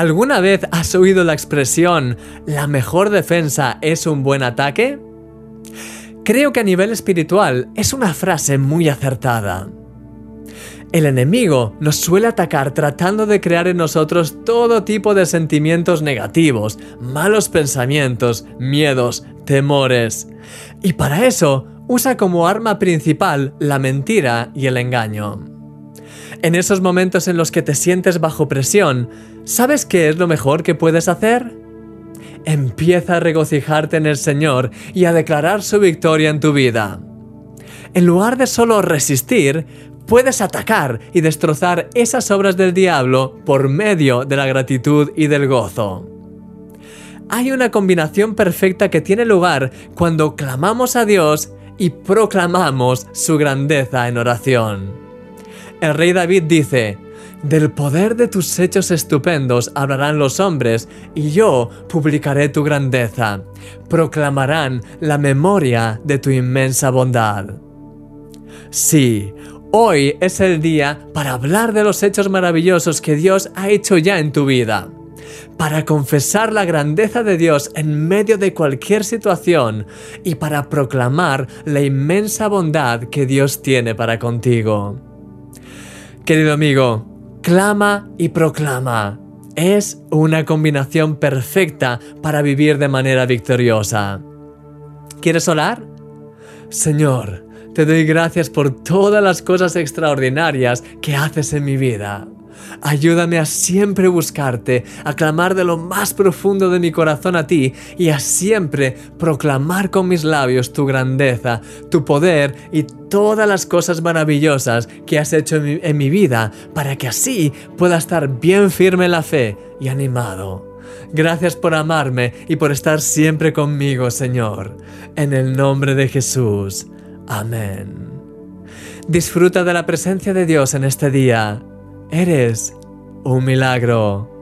¿Alguna vez has oído la expresión la mejor defensa es un buen ataque? Creo que a nivel espiritual es una frase muy acertada. El enemigo nos suele atacar tratando de crear en nosotros todo tipo de sentimientos negativos, malos pensamientos, miedos, temores. Y para eso usa como arma principal la mentira y el engaño. En esos momentos en los que te sientes bajo presión, ¿sabes qué es lo mejor que puedes hacer? Empieza a regocijarte en el Señor y a declarar su victoria en tu vida. En lugar de solo resistir, puedes atacar y destrozar esas obras del diablo por medio de la gratitud y del gozo. Hay una combinación perfecta que tiene lugar cuando clamamos a Dios y proclamamos su grandeza en oración. El rey David dice, del poder de tus hechos estupendos hablarán los hombres, y yo publicaré tu grandeza. Proclamarán la memoria de tu inmensa bondad. Sí, hoy es el día para hablar de los hechos maravillosos que Dios ha hecho ya en tu vida. Para confesar la grandeza de Dios en medio de cualquier situación y para proclamar la inmensa bondad que Dios tiene para contigo. Querido amigo, clama y proclama. Es una combinación perfecta para vivir de manera victoriosa. ¿Quieres orar? Señor, te doy gracias por todas las cosas extraordinarias que haces en mi vida. Ayúdame a siempre buscarte, a clamar de lo más profundo de mi corazón a ti y a siempre proclamar con mis labios tu grandeza, tu poder y todas las cosas maravillosas que has hecho en mi, vida para que así pueda estar bien firme en la fe y animado. Gracias por amarme y por estar siempre conmigo, Señor. En el nombre de Jesús. Amén. Disfruta de la presencia de Dios en este día. Eres un milagro.